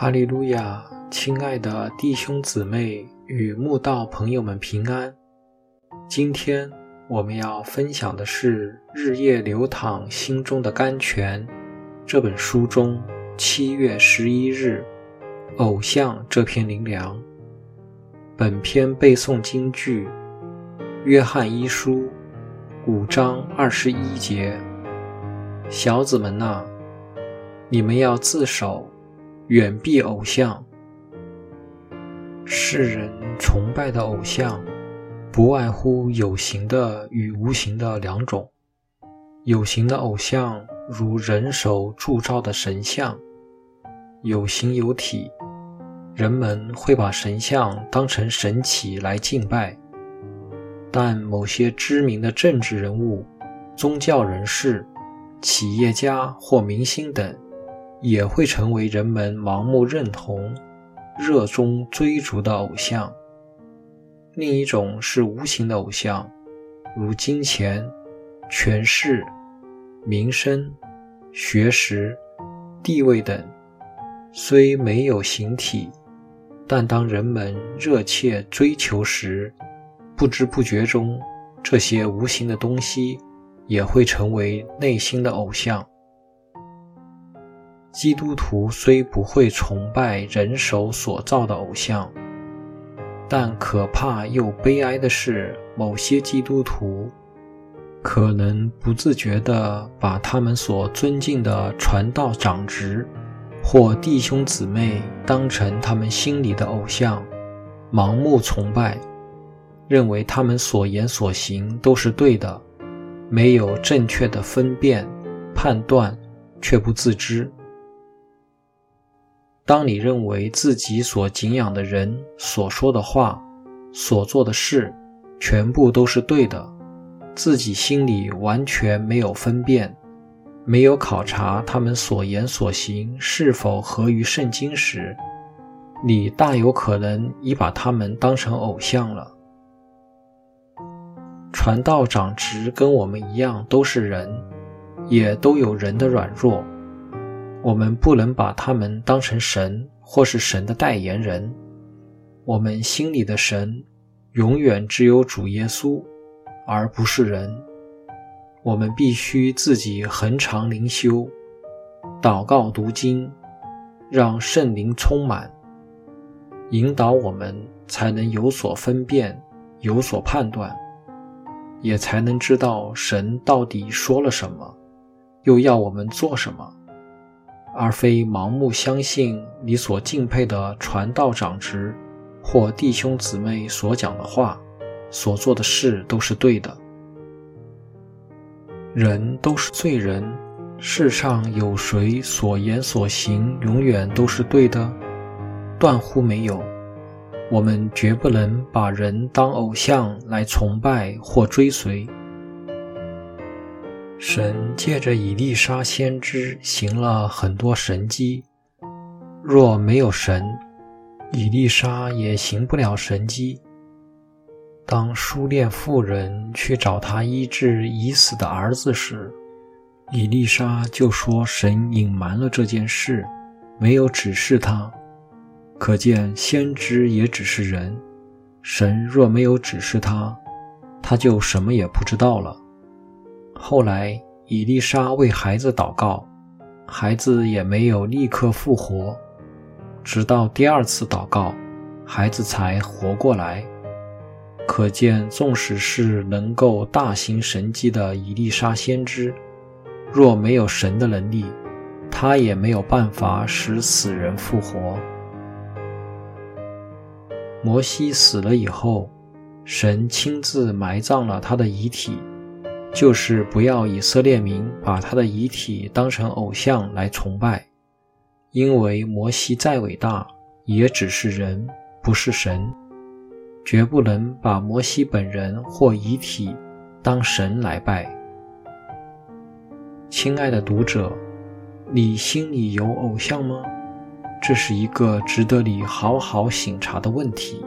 哈利路亚，亲爱的弟兄姊妹与慕道朋友们平安。今天我们要分享的是《日夜流淌心中的甘泉》这本书中七月十一日“偶像”这篇灵粮。本篇背诵京剧《约翰一书》五章二十一节：“小子们呐，你们要自守。”远避偶像。世人崇拜的偶像，不外乎有形的与无形的两种。有形的偶像，如人手铸造的神像，有形有体，人们会把神像当成神祇来敬拜。但某些知名的政治人物、宗教人士、企业家或明星等。也会成为人们盲目认同、热衷追逐的偶像。另一种是无形的偶像，如金钱、权势、名声、学识、地位等，虽没有形体，但当人们热切追求时，不知不觉中，这些无形的东西也会成为内心的偶像。基督徒虽不会崇拜人手所造的偶像，但可怕又悲哀的是，某些基督徒可能不自觉地把他们所尊敬的传道长职或弟兄姊妹当成他们心里的偶像，盲目崇拜，认为他们所言所行都是对的，没有正确的分辨判断，却不自知。当你认为自己所敬仰的人所说的话、所做的事，全部都是对的，自己心里完全没有分辨，没有考察他们所言所行是否合于圣经时，你大有可能已把他们当成偶像了。传道长职跟我们一样都是人，也都有人的软弱。我们不能把他们当成神或是神的代言人。我们心里的神永远只有主耶稣，而不是人。我们必须自己恒常灵修、祷告、读经，让圣灵充满，引导我们，才能有所分辨、有所判断，也才能知道神到底说了什么，又要我们做什么。而非盲目相信你所敬佩的传道长职或弟兄姊妹所讲的话、所做的事都是对的。人都是罪人，世上有谁所言所行永远都是对的？断乎没有。我们绝不能把人当偶像来崇拜或追随。神借着以利沙先知行了很多神迹，若没有神，以利沙也行不了神迹。当书恋妇人去找他医治已死的儿子时，以利沙就说神隐瞒了这件事，没有指示他。可见先知也只是人，神若没有指示他，他就什么也不知道了。后来，伊丽莎为孩子祷告，孩子也没有立刻复活。直到第二次祷告，孩子才活过来。可见，纵使是能够大行神迹的伊丽莎先知，若没有神的能力，他也没有办法使死人复活。摩西死了以后，神亲自埋葬了他的遗体。就是不要以色列民把他的遗体当成偶像来崇拜，因为摩西再伟大，也只是人，不是神，绝不能把摩西本人或遗体当神来拜。亲爱的读者，你心里有偶像吗？这是一个值得你好好省察的问题。